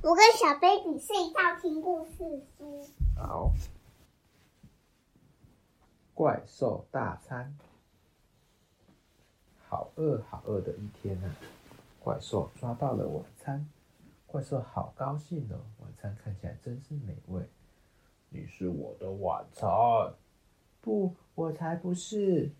我跟小 baby 睡觉听故事书。好。怪兽大餐。好饿好饿的一天啊！怪兽抓到了晚餐，怪兽好高兴哦！晚餐看起来真是美味。你是我的晚餐。不，我才不是。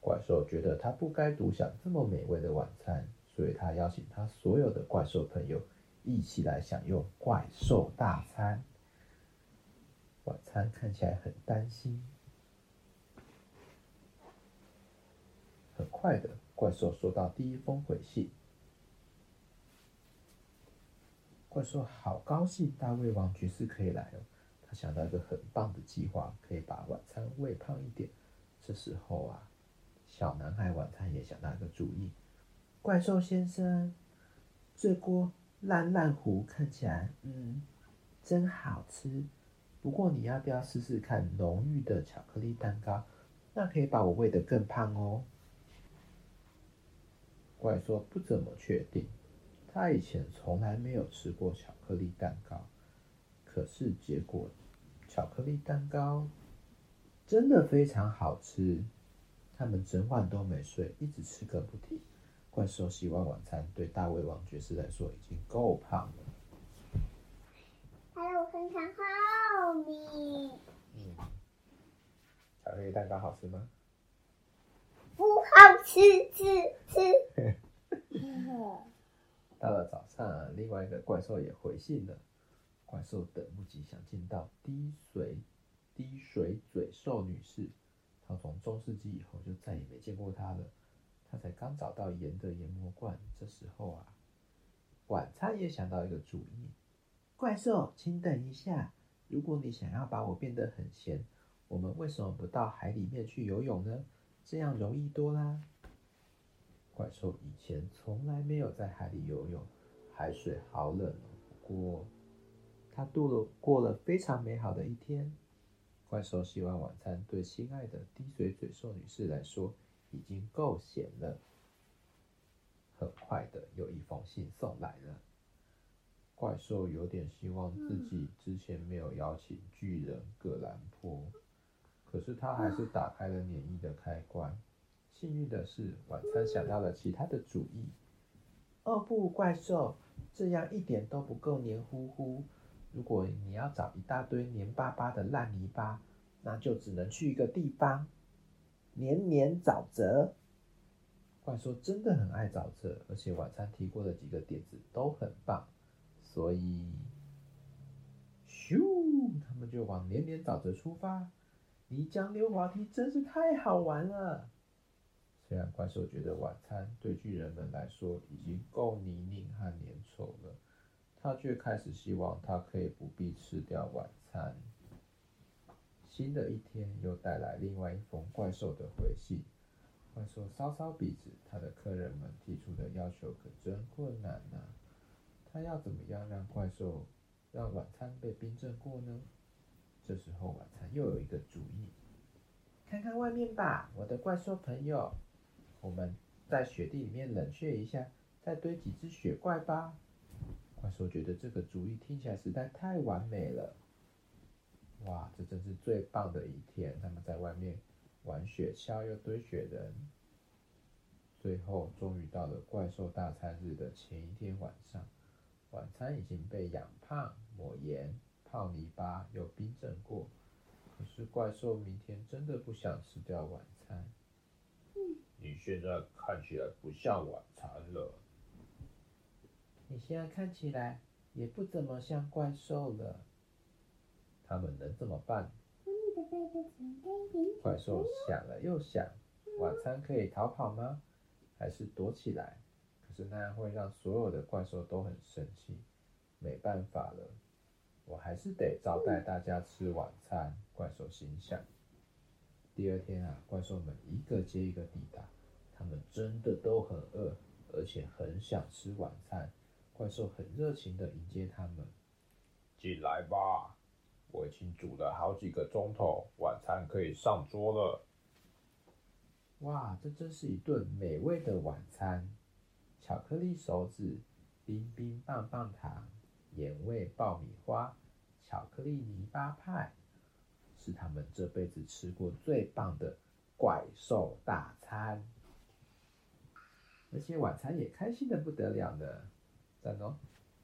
怪兽觉得他不该独享这么美味的晚餐，所以他邀请他所有的怪兽朋友一起来享用怪兽大餐。晚餐看起来很担心。很快的，怪兽收到第一封回信。怪兽好高兴，大胃王爵士可以来哦。他想到一个很棒的计划，可以把晚餐喂胖一点。这时候啊。小男孩晚餐也想到一个主意，怪兽先生，这锅烂烂糊看起来，嗯，真好吃。不过你要不要试试看浓郁的巧克力蛋糕？那可以把我喂得更胖哦。怪兽不怎么确定，他以前从来没有吃过巧克力蛋糕。可是结果，巧克力蛋糕真的非常好吃。他们整晚都没睡，一直吃个不停。怪兽希望晚餐对大胃王爵士来说已经够胖了。还有分享泡米。嗯，巧克力蛋糕好吃吗？不好吃，吃吃。到了早上，另外一个怪兽也回信了。怪兽等不及想见到滴水滴水嘴兽女士。他从中世纪以后就再也没见过她了。他才刚找到盐的研磨罐。这时候啊，晚餐也想到一个主意。怪兽，请等一下。如果你想要把我变得很咸，我们为什么不到海里面去游泳呢？这样容易多啦。怪兽以前从来没有在海里游泳，海水好冷。不过，他度了过了非常美好的一天。怪兽希望晚餐对心爱的滴水嘴兽女士来说已经够咸了。很快的，有一封信送来了。怪兽有点希望自己之前没有邀请巨人葛兰坡，可是他还是打开了免疫的开关。幸运的是，晚餐想到了其他的主意。哦不，怪兽，这样一点都不够黏糊糊。如果你要找一大堆黏巴巴的烂泥巴，那就只能去一个地方——黏黏沼泽。怪兽真的很爱沼泽，而且晚餐提过的几个点子都很棒，所以，咻，他们就往黏黏沼泽出发。泥浆溜滑梯真是太好玩了。虽然怪兽觉得晚餐对巨人们来说已经够泥泞和粘稠了。他却开始希望他可以不必吃掉晚餐。新的一天又带来另外一封怪兽的回信。怪兽搔搔鼻子，他的客人们提出的要求可真困难呐、他要怎么样让怪兽让晚餐被冰镇过呢？这时候晚餐又有一个主意。看看外面吧，我的怪兽朋友，我们在雪地里面冷却一下，再堆几只雪怪吧。怪兽觉得这个主意听起来实在太完美了。哇，这真是最棒的一天！他们在外面玩雪橇，又堆雪人。最后，终于到了怪兽大餐日的前一天晚上，晚餐已经被养胖、抹盐、泡泥巴又冰镇过。可是怪兽明天真的不想吃掉晚餐。你现在看起来不像晚餐了。你现在看起来也不怎么像怪兽了，他们能怎么办？怪兽想了又想，晚餐可以逃跑吗？还是躲起来？可是那样会让所有的怪兽都很生气。没办法了，我还是得招待大家吃晚餐。怪兽心想。第二天啊，怪兽们一个接一个抵达，他们真的都很饿，而且很想吃晚餐。怪兽很热情的迎接他们，进来吧，我已经煮了好几个钟头，晚餐可以上桌了。哇，这真是一顿美味的晚餐！巧克力手指、冰冰棒棒糖、盐味爆米花、巧克力泥巴派，是他们这辈子吃过最棒的怪兽大餐。而且晚餐也开心得不得了呢，赞哦！